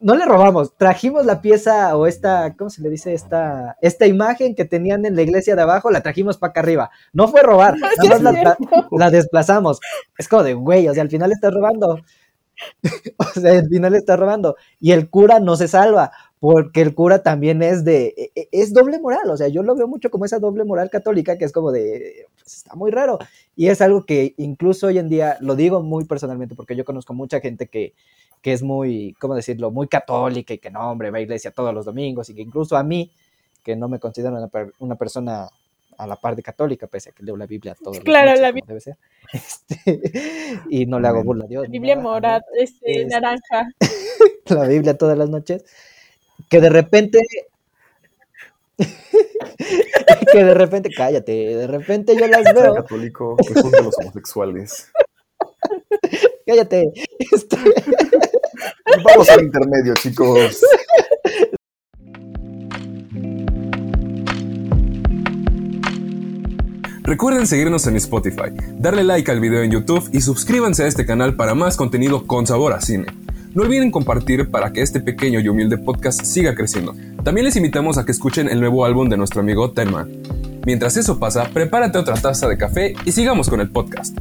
No le robamos, trajimos la pieza o esta, ¿cómo se le dice? Esta, esta imagen que tenían en la iglesia de abajo, la trajimos para acá arriba. No fue robar, nada Sí, más la, la desplazamos. Es como de, güey, o sea, al final estás robando. o sea, al final estás robando. Y el cura no se salva, porque el cura también es de, e- e- es doble moral. O sea, yo lo veo mucho como esa doble moral católica, que es como de, pues, está muy raro. Y es algo que incluso hoy en día, lo digo muy personalmente, porque yo conozco mucha gente que, que es muy, ¿cómo decirlo?, muy católica y que no, hombre, va a iglesia todos los domingos y que incluso a mí, que no me considero una, una persona a la par de católica, pese a que leo la Biblia todos Claro, los la debe ser. Este, y no le hago burla a Dios. Biblia morada, este, Es- naranja. la Biblia todas las noches, que de repente, que de repente, cállate, de repente yo las veo, católico que juzga a los homosexuales. cállate, este, Vamos al intermedio, chicos. Recuerden seguirnos en Spotify, darle like al video en YouTube y suscríbanse a este canal para más contenido con sabor a cine. No olviden compartir para que este pequeño y humilde podcast siga creciendo. También les invitamos a que escuchen el nuevo álbum de nuestro amigo Tenman. Mientras eso pasa, prepárate otra taza de café y sigamos con el podcast.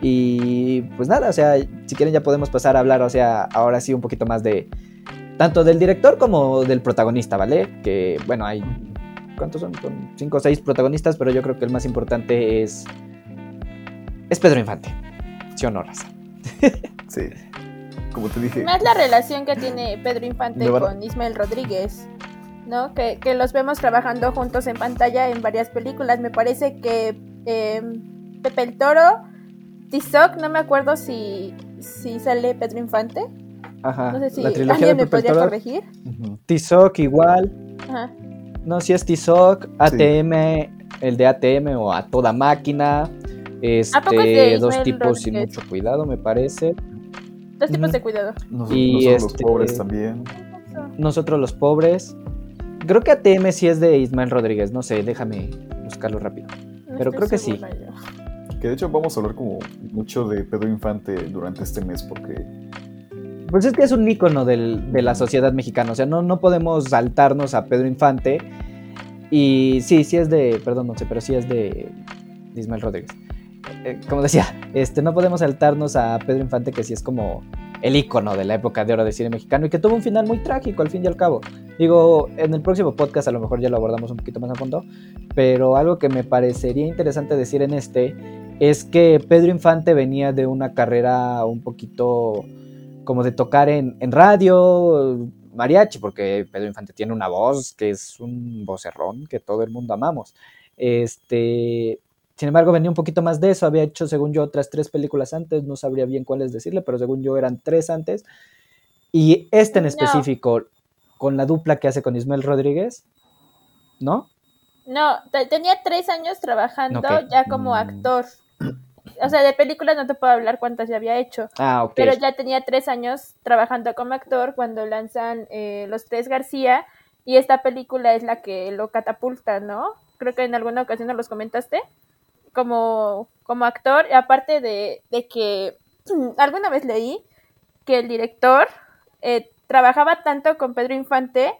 y pues nada, o sea, si quieren ya podemos pasar a hablar, o sea, ahora sí un poquito más de, tanto del director como del protagonista, ¿vale? Que, bueno, hay, ¿cuántos son? Son cinco o seis protagonistas, pero yo creo que el más importante es, es Pedro Infante, ¿sí o no, raza? Sí. Como te dije, Más la relación que tiene Pedro Infante Me con Ismael Rodríguez, ¿no? Que, que los vemos trabajando juntos en pantalla en varias películas. Me parece que eh, Pepe el Toro, Tizoc, no me acuerdo si, si sale Pedro Infante. Ajá, No sé si la trilogía de alguien me Pepe el podría Toro. corregir. Tizoc igual, Ajá. No, si es Tizoc, ATM, el de ATM o a toda máquina, este, es de dos Ismael tipos sin mucho cuidado, me parece. Dos tipos Ujú. de cuidado. nos- Y nosotros los este- pobres también. Nosotros los pobres. Creo que ATM sí es de Ismael Rodríguez, no sé, déjame buscarlo rápido. No Pero creo que sí. yo. Que de hecho vamos a hablar como mucho de Pedro Infante durante este mes porque Pues es que es un ícono del- de la sociedad mexicana, o sea, no, no podemos saltarnos a Pedro Infante. Y sí, sí es de, perdón, no sé, pero sí es de, Ismael Rodríguez. Eh, como decía, este, no podemos saltarnos a Pedro Infante, que sí es como el ícono de la época de oro del cine mexicano y que tuvo un final muy trágico al fin y al cabo. Digo, en el próximo podcast a lo mejor ya lo abordamos un poquito más a fondo, pero algo que me parecería interesante decir en este es que Pedro Infante venía de una carrera un poquito como de tocar en, en radio, mariachi, porque Pedro Infante tiene una voz que es un vocerrón que todo el mundo amamos. Este, sin embargo, venía un poquito más de eso, había hecho, según yo, otras tres películas antes, no sabría bien cuáles decirle, pero según yo eran tres antes. Y este en No. específico, con la dupla que hace con Ismael Rodríguez, ¿no? No, te- tenía tres años trabajando ya como Mm. actor. O sea, de películas no te puedo hablar cuántas ya había hecho. Ah, ok. Pero ya tenía tres años trabajando como actor cuando lanzan eh, Los Tres García y esta película es la que lo catapulta, ¿no? Creo que en alguna ocasión nos los comentaste como, como actor, aparte de, de que alguna vez leí que el director eh, trabajaba tanto con Pedro Infante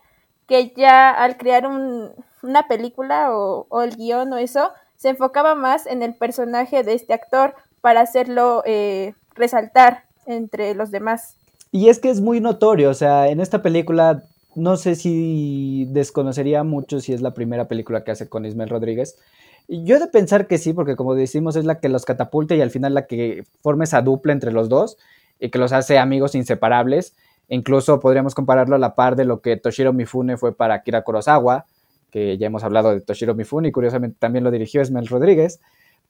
que ya al crear un- una película o, o el guion o eso, se enfocaba más en el personaje de este actor para hacerlo eh, resaltar entre los demás. Y es que es muy notorio, o sea, en esta película no sé si desconocería mucho si es la primera película que hace con Ismael Rodríguez. Yo he de pensar que sí, porque como decimos es la que los catapulta y al final la que forma esa dupla entre los dos y que los hace amigos inseparables. E incluso podríamos compararlo a la par de lo que Toshiro Mifune fue para Akira Kurosawa, que ya hemos hablado de Toshiro Mifune y curiosamente también lo dirigió Ismael Rodríguez.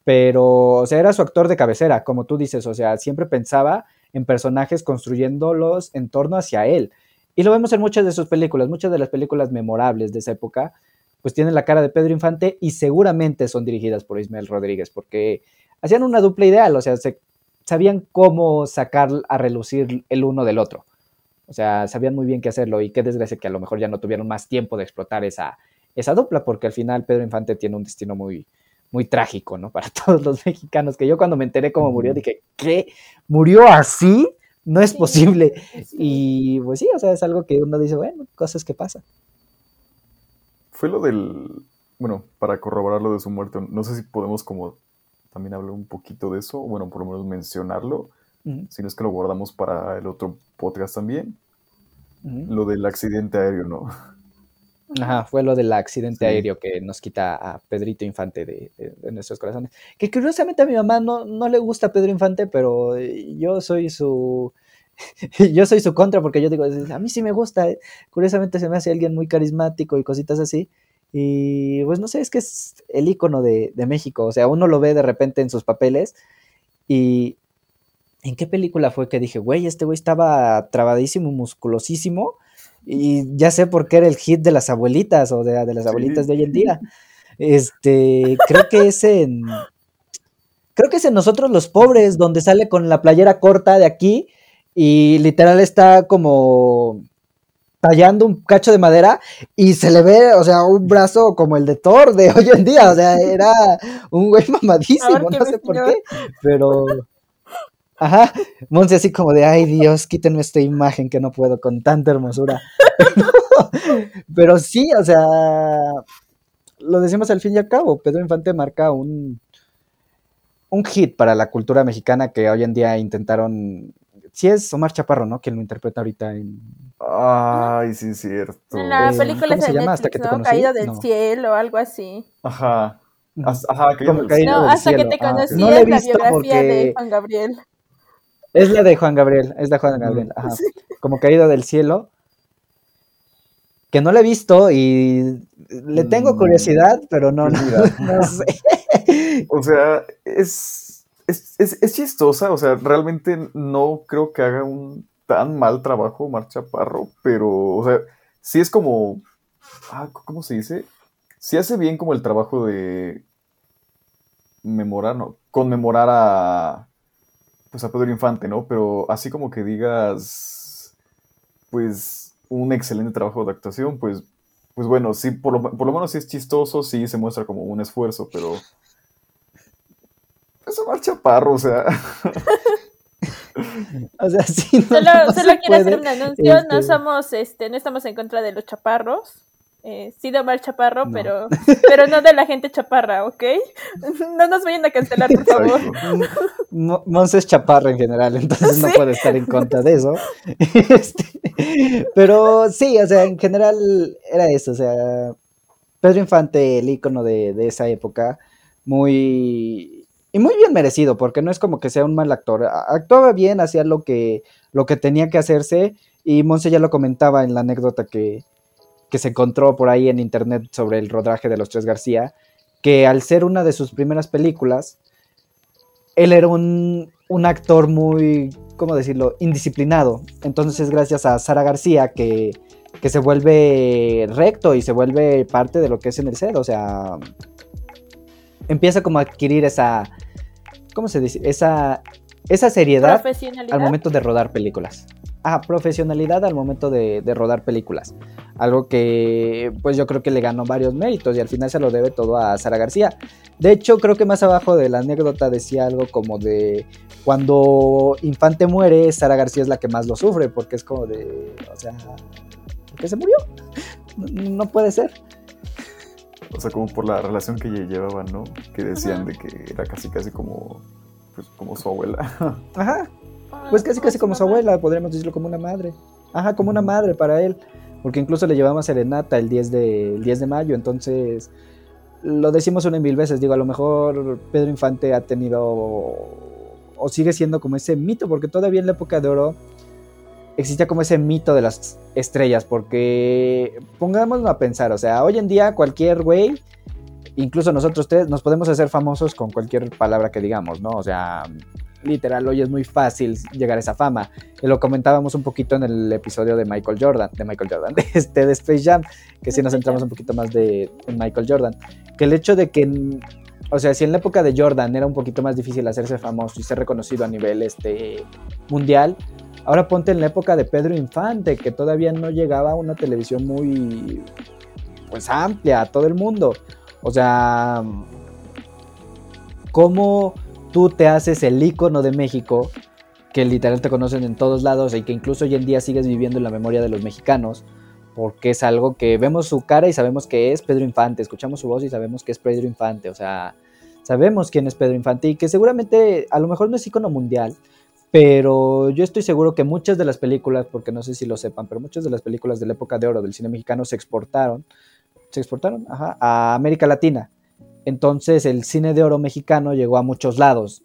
Pero, o sea, era su actor de cabecera, como tú dices, o sea, siempre pensaba en personajes construyéndolos en torno hacia él. Y lo vemos en muchas de sus películas, muchas de las películas memorables de esa época, pues tienen la cara de Pedro Infante y seguramente son dirigidas por Ismael Rodríguez, porque hacían una dupla ideal, o sea, se, sabían cómo sacar a relucir el uno del otro. O sea, sabían muy bien qué hacerlo y qué desgracia que a lo mejor ya no tuvieron más tiempo de explotar esa, esa dupla, porque al final Pedro Infante tiene un destino muy, muy trágico, ¿no? Para todos los mexicanos, que yo cuando me enteré cómo murió dije, ¿qué? ¿Murió así? No es Sí. posible. Sí. Y pues sí, o sea, es algo que uno dice, bueno, cosas que pasan. fue lo del, bueno, para corroborar lo de su muerte, no sé si podemos como también hablar un poquito de eso, o bueno, por lo menos mencionarlo, si no es que lo guardamos para el otro podcast también, lo del accidente aéreo, ¿no? Ajá, fue lo del accidente Sí. aéreo que nos quita a Pedrito Infante de, de- de nuestros corazones. Que curiosamente a mi mamá no, no le gusta Pedro Infante, pero eh, yo soy su... yo soy su contra porque yo digo, a mí sí me gusta. eh. Curiosamente se me hace alguien muy carismático y cositas así. Y pues no sé, es que es el icono de, de México. O sea, uno lo ve de repente en sus papeles. Y ¿en qué película fue que dije, güey, este güey estaba trabadísimo, musculosísimo? Y ya sé por qué era el hit de las abuelitas o de, de las Sí. abuelitas de hoy en día. Este, creo que es en. Creo que es en Nosotros los Pobres, donde sale con la playera corta de aquí y literal está como tallando un cacho de madera y se le ve, o sea, un brazo como el de Thor de hoy en día, o sea, era un güey mamadísimo, no sé por qué, pero... Ajá, Monse así como de, ay Dios, quítenme esta imagen que no puedo con tanta hermosura. Pero sí, o sea, lo decimos al fin y al cabo, Pedro Infante marca un, un hit para la cultura mexicana que hoy en día intentaron, sí es Omar Chaparro, ¿no? Quien lo interpreta ahorita en... Ay, sí, es cierto. En la Eh, película ¿cómo se llama? Hasta que te ¿no? conocí. Caído del No. cielo o algo así. Ajá. Ajá, que Como yo no- caído No, del hasta que te Ah, conocí no la biografía de Juan Gabriel. Es la de Juan Gabriel, es la de Juan Gabriel, ajá. Como caído del cielo, que no la he visto y le tengo Mm. curiosidad, pero no, no, mira. no sé. O sea, es, es, es, es chistosa, o sea, realmente no creo que haga un tan mal trabajo Omar Chaparro, pero, o sea, sí es como, ah, ¿cómo se dice? Sí hace bien como el trabajo de memorar, no, conmemorar a, pues a Pedro Infante, ¿no? Pero así como que digas, pues, un excelente trabajo de actuación, pues, pues bueno, sí, por lo, por lo menos sí es chistoso, sí se muestra como un esfuerzo, pero... Es Omar Chaparro, o sea... O sea, sí, no, Solo, no solo se quiero hacer un anuncio, no este- somos, este, no estamos en contra de los chaparros. Eh, sí de Omar Chaparro, No. pero, pero no de la gente chaparra, ¿ok? No nos vayan a cancelar, por favor. Monse es chaparra en general, entonces no puede estar en contra de eso. Este, pero sí, o sea, en general era eso, o sea, Pedro Infante, el ícono de, de esa época, muy... Y muy bien merecido, porque no es como que sea un mal actor. Actuaba bien, hacía lo que, lo que tenía que hacerse, y Monse ya lo comentaba en la anécdota que, que se encontró por ahí en internet sobre el rodaje de Los Tres García, que al ser una de sus primeras películas, él era un, un actor muy, ¿cómo decirlo?, indisciplinado. Entonces es gracias a Sara García que, que se vuelve recto y se vuelve parte de lo que es en el set. O sea, empieza como a adquirir esa, ¿cómo se dice? Esa, esa seriedad al momento de rodar películas. Ah, profesionalidad al momento de, de rodar películas. Algo que pues yo creo que le ganó varios méritos y al final se lo debe todo a Sara García. De hecho, creo que más abajo de la anécdota decía algo como de cuando Infante muere, Sara García es la que más lo sufre, porque es como de, o sea, ¿por qué se murió? No, puede ser. O sea, como por la relación que lle- llevaban, ¿no? Que decían de que era casi casi como, pues, como su abuela. Ajá, Pues casi casi como su abuela, podríamos decirlo como una madre. Ajá, como una madre para él. Porque incluso le llevamos serenata el 10 de, el 10 de mayo. Entonces, lo decimos una y mil veces. Digo, a lo mejor Pedro Infante ha tenido o sigue siendo como ese mito, porque todavía en la época de oro existía como ese mito de las estrellas. Porque pongámonos a pensar, o sea, hoy en día cualquier güey, incluso nosotros tres, nos podemos hacer famosos con cualquier palabra que digamos, ¿no? O sea, literal, hoy es muy fácil llegar a esa fama. Y lo comentábamos un poquito en el episodio de Michael Jordan, de Michael Jordan, de, este, de Space Jam, que si nos centramos un poquito más de, en Michael Jordan. Que el hecho de que, o sea, si en la época de Jordan era un poquito más difícil hacerse famoso y ser reconocido a nivel este, mundial, ahora ponte en la época de Pedro Infante, que todavía no llegaba a una televisión muy, pues amplia a todo el mundo. O sea, ¿cómo tú te haces el icono de México, que literal te conocen en todos lados y que incluso hoy en día sigues viviendo en la memoria de los mexicanos? Porque es algo que vemos su cara y sabemos que es Pedro Infante, escuchamos su voz y sabemos que es Pedro Infante, o sea, sabemos quién es Pedro Infante y que seguramente a lo mejor no es icono mundial, pero yo estoy seguro que muchas de las películas, porque no sé si lo sepan, pero muchas de las películas de la época de oro del cine mexicano se exportaron, se exportaron, Ajá, a América Latina. Entonces el cine de oro mexicano llegó a muchos lados.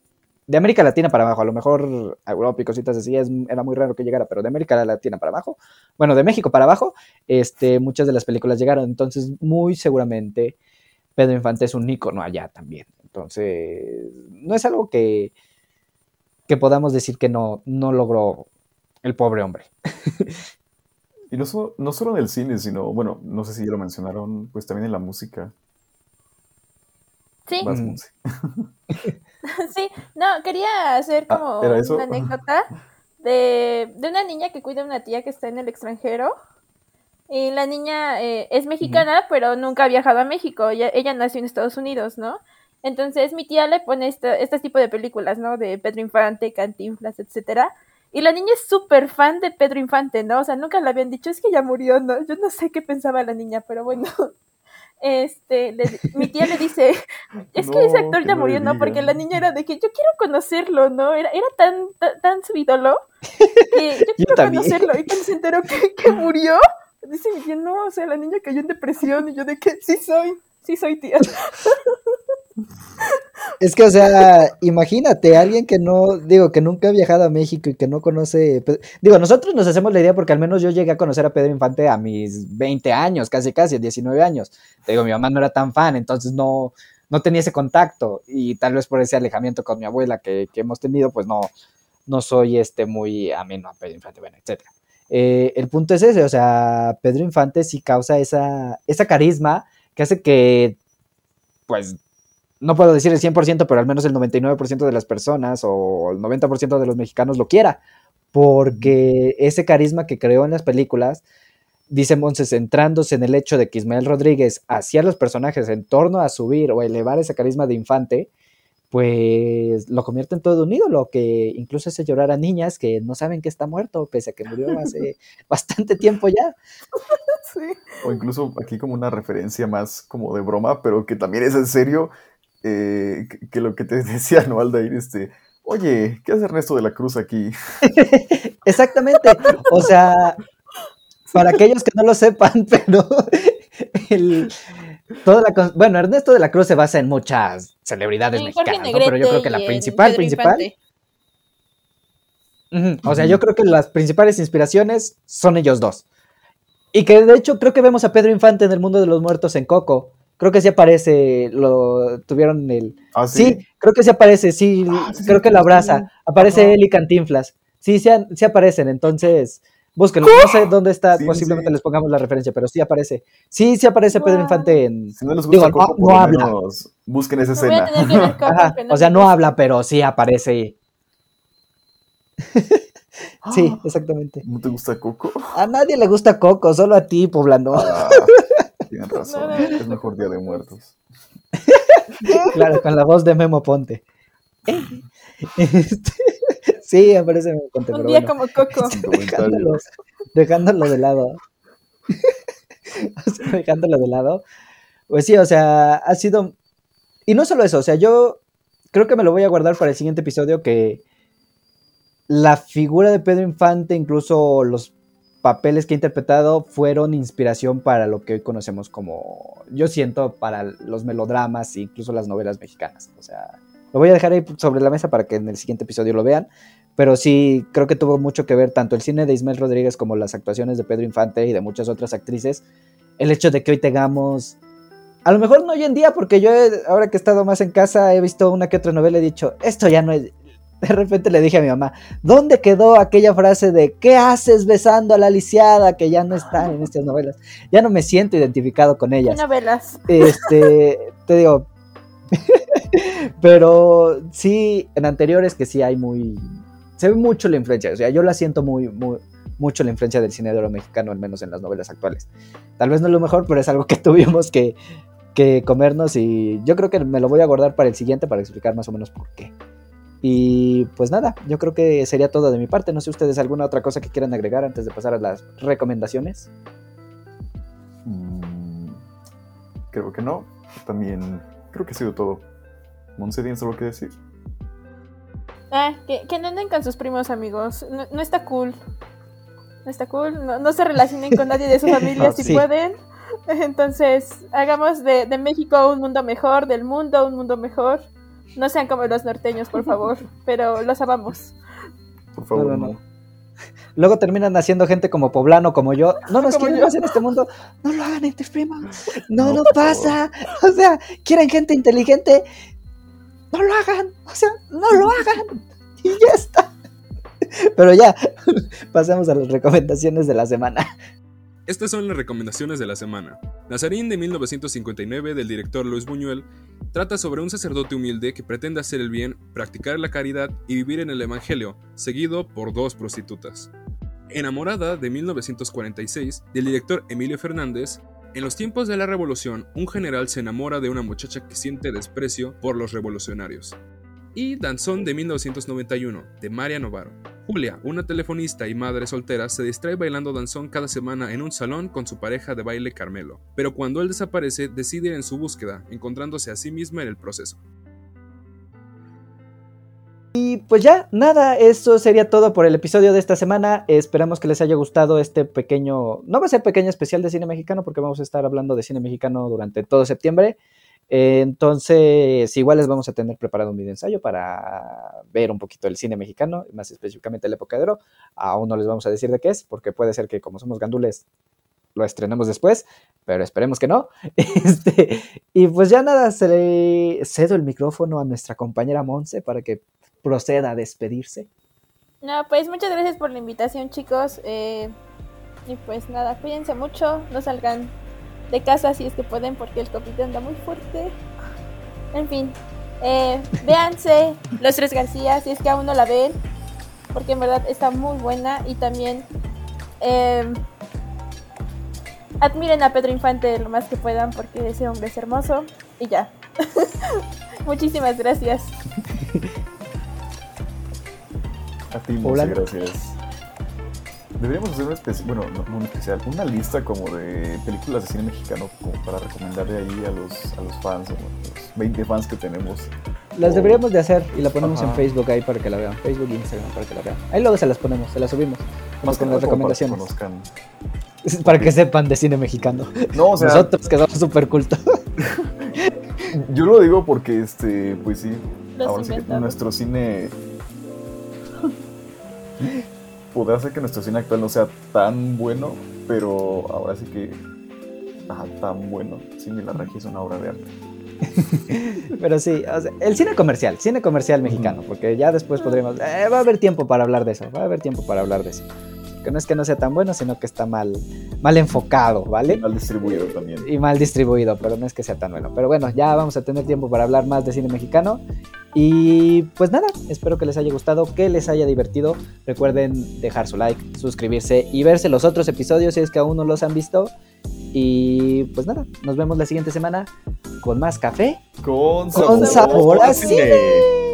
de América Latina para abajo, a lo mejor Europa y cositas así, es, era muy raro que llegara, pero de América Latina para abajo, bueno, de México para abajo, este, muchas de las películas llegaron, entonces muy seguramente Pedro Infante es un ícono allá también, entonces no es algo que, que podamos decir que no, no logró el pobre hombre. Y no, solo- no solo en el cine, sino, bueno, no sé si ya lo mencionaron, pues también en la música. Sí, Vas, Mm. Monse. sí. No, quería hacer Ah, como una anécdota de, de una niña que cuida a una tía que está en el extranjero. Y la niña eh, es mexicana, pero nunca ha viajado a México. Ella, ella nació en Estados Unidos, ¿no? Entonces mi tía le pone este, este tipo de películas, ¿no? De Pedro Infante, Cantinflas, etcétera. Y la niña es súper fan de Pedro Infante, ¿no? O sea, nunca le habían dicho, es que ya murió, ¿no? Yo no sé qué pensaba la niña, pero bueno. Este, le- mi tía le dice, es que ese actor ya no murió, ¿no? Porque la niña era de que yo quiero conocerlo, ¿no? Era, era tan, tan, tan su ídolo que yo quiero también. conocerlo. Y cuando se enteró que, que murió, dice mi tía, no, o sea, la niña cayó en depresión. Y yo de que sí soy, sí soy tía. Es que, o sea, imagínate, alguien que no, digo, que nunca ha viajado a México y que no conoce, Pe- digo, nosotros nos hacemos la idea porque al menos yo llegué a conocer a Pedro Infante a mis 20 años, casi casi, 19 años. Digo, mi mamá no era tan fan, entonces no, no tenía ese contacto y tal vez por ese alejamiento con mi abuela que, que hemos tenido, pues no, no soy este muy ameno a Pedro Infante, bueno, etcétera. Eh, el punto es ese, o sea, Pedro Infante sí causa esa, esa carisma que hace que, pues, no puedo decir el 100%, pero al menos el 99% de las personas o el 90% de los mexicanos lo quiera, porque ese carisma que creó en las películas, dice Monse, centrándose en el hecho de que Ismael Rodríguez hacía los personajes en torno a subir o elevar ese carisma de infante, pues lo convierte en todo un ídolo, que incluso hace llorar a niñas que no saben que está muerto, pese a que murió hace bastante tiempo ya. Sí. O incluso aquí como una referencia más como de broma, pero que también es en serio, eh, que, que lo que te decía, ¿no, Aldair? Este, oye, ¿qué hace Ernesto de la Cruz aquí? Exactamente. O sea, para aquellos que no lo sepan, pero el, toda la, bueno, Ernesto de la Cruz se basa en muchas celebridades mexicanas, ¿no? pero yo creo que la principal, Pedro principal, o sea, yo creo que las principales inspiraciones son ellos dos. Y que de hecho creo que vemos a Pedro Infante en el mundo de los muertos en Coco. Creo que sí aparece, lo tuvieron el, Ah, Sí, creo que sí aparece, sí, Ah, sí, creo sí, que lo sí, abraza. sí. Aparece Ajá. él y Cantinflas. Sí, sí, sí aparecen, entonces búsquenlo. No sé dónde está, Sí, posiblemente sí. les pongamos la referencia, pero sí aparece. Sí, sí aparece Pedro. Infante en... Si no les gusta Digo, no- Coco, no habla. menos busquen esa escena. Coco, Ajá, o sea, no gusta. habla, pero sí aparece. Sí, exactamente. ¿No te gusta Coco? A nadie le gusta Coco, solo a ti, poblano. Ah, tienes razón, No, no. es mejor Día de Muertos. Claro, con la voz de Memo Ponte. Este, Sí, aparece Memo Ponte, Un pero día bueno. como Coco. Dejándolo, dejándolo de lado. O sea, dejándolo de lado. Pues sí, o sea, ha sido. Y no solo eso, o sea, yo creo que me lo voy a guardar para el siguiente episodio que la figura de Pedro Infante, incluso los papeles que ha interpretado, fueron inspiración para lo que hoy conocemos como, yo siento, para los melodramas e incluso las novelas mexicanas. O sea, lo voy a dejar ahí sobre la mesa para que en el siguiente episodio lo vean. Pero sí, creo que tuvo mucho que ver tanto el cine de Ismael Rodríguez como las actuaciones de Pedro Infante y de muchas otras actrices. El hecho de que hoy tengamos, a lo mejor no hoy en día, porque yo he- ahora que he estado más en casa he visto una que otra novela y he dicho, esto ya no es... De repente le dije a mi mamá, ¿dónde quedó aquella frase de ¿qué haces besando a la lisiada? Que ya no está en estas novelas. Ya no me siento identificado con ¿Qué ellas. novelas? Este, te digo. Pero sí, en anteriores que sí hay muy. Se ve mucho la influencia. O sea, yo la siento muy, muy, mucho la influencia del cine de oro mexicano, al menos en las novelas actuales. Tal vez no es lo mejor, pero es algo que tuvimos que, que comernos y yo creo que me lo voy a guardar para el siguiente para explicar más o menos por qué. Y pues nada, yo creo que sería todo de mi parte. No sé ustedes alguna otra cosa que quieran agregar antes de pasar a las recomendaciones. Mm, creo que no. También creo que ha sido todo. Monse, ¿tienes algo que decir? Ah, que, que no anden con sus primos amigos. No, no está cool. No está cool. No, no se relacionen con nadie de su familia No, si sí. pueden. Entonces, hagamos de, de México un mundo mejor, del mundo un mundo mejor. No sean como los norteños, por favor, pero los amamos. Por favor, No, no, no. no. Luego terminan haciendo gente como poblano, como yo. No nos quieren yo. más en este mundo. No lo hagan entre primos. No, No, pasa. O sea, quieren gente inteligente. No lo hagan. O sea, no lo hagan. Y ya está. Pero ya, pasemos a las recomendaciones de la semana. Estas son las recomendaciones de la semana. Nazarín de 1959 del director Luis Buñuel trata sobre un sacerdote humilde que pretende hacer el bien, practicar la caridad y vivir en el Evangelio, seguido por dos prostitutas. Enamorada de 1946 del director Emilio Fernández, en los tiempos de la revolución un general se enamora de una muchacha que siente desprecio por los revolucionarios. Y Danzón de 1991 de María Novaro. Julia, una telefonista y madre soltera, se distrae bailando danzón cada semana en un salón con su pareja de baile Carmelo, pero cuando él desaparece decide en su búsqueda, encontrándose a sí misma en el proceso. Y pues ya, nada, eso sería todo por el episodio de esta semana. Esperamos que les haya gustado este pequeño, no va a ser pequeño especial de cine mexicano porque vamos a estar hablando de cine mexicano durante todo septiembre. Eh, entonces, igual les vamos a tener preparado un video ensayo para ver un poquito el cine mexicano, más específicamente la época de oro. Aún no les vamos a decir de qué es, porque puede ser que como somos gandules lo estrenemos después, pero esperemos que no. Este, y pues ya nada, se le cedo el micrófono a nuestra compañera Monse para que proceda a despedirse. No, pues muchas gracias por la invitación, chicos. eh, y pues nada, cuídense mucho, no salgan de casa si es que pueden, porque el COVID anda muy fuerte. En fin, eh, véanse Los Tres García si es que aún no la ven, porque en verdad está muy buena. Y también eh, admiren a Pedro Infante lo más que puedan, porque ese hombre es hermoso. Y ya. Muchísimas gracias. A ti, Poblano. gracias. Deberíamos hacer una especial, bueno, no, no una especial, una lista como de películas de cine mexicano como para recomendarle ahí a los, a los fans, a los 20 fans que tenemos. Las O- deberíamos de hacer y la ponemos en. Facebook ahí para que la vean. Facebook e Instagram para que la vean. Ahí luego se las ponemos, se las subimos. Más con las como para que recomendaciones. conozcan. Para que sepan de cine mexicano. No, o sea, Nosotros que somos súper cultos. yo lo digo porque, este, pues sí, Los ahora sí que nuestro cine... Podrá ser que nuestro cine actual no sea tan bueno, pero ahora sí que... Ajá, tan bueno. Sí, la Regia es una obra de arte. Pero sí, o sea, el cine comercial, cine comercial mexicano, porque ya después podremos... eh, va a haber tiempo para hablar de eso, va a haber tiempo para hablar de eso. Que no es que no sea tan bueno, sino que está mal, mal enfocado, ¿vale? Mal distribuido también. y mal distribuido, pero no es que sea tan bueno. Pero bueno, ya vamos a tener tiempo para hablar más de cine mexicano. Y pues nada, espero que les haya gustado, que les haya divertido. Recuerden dejar su like, suscribirse y verse los otros episodios si es que aún no los han visto. Y pues nada, nos vemos la siguiente semana con más café. Con Con sabor a cine.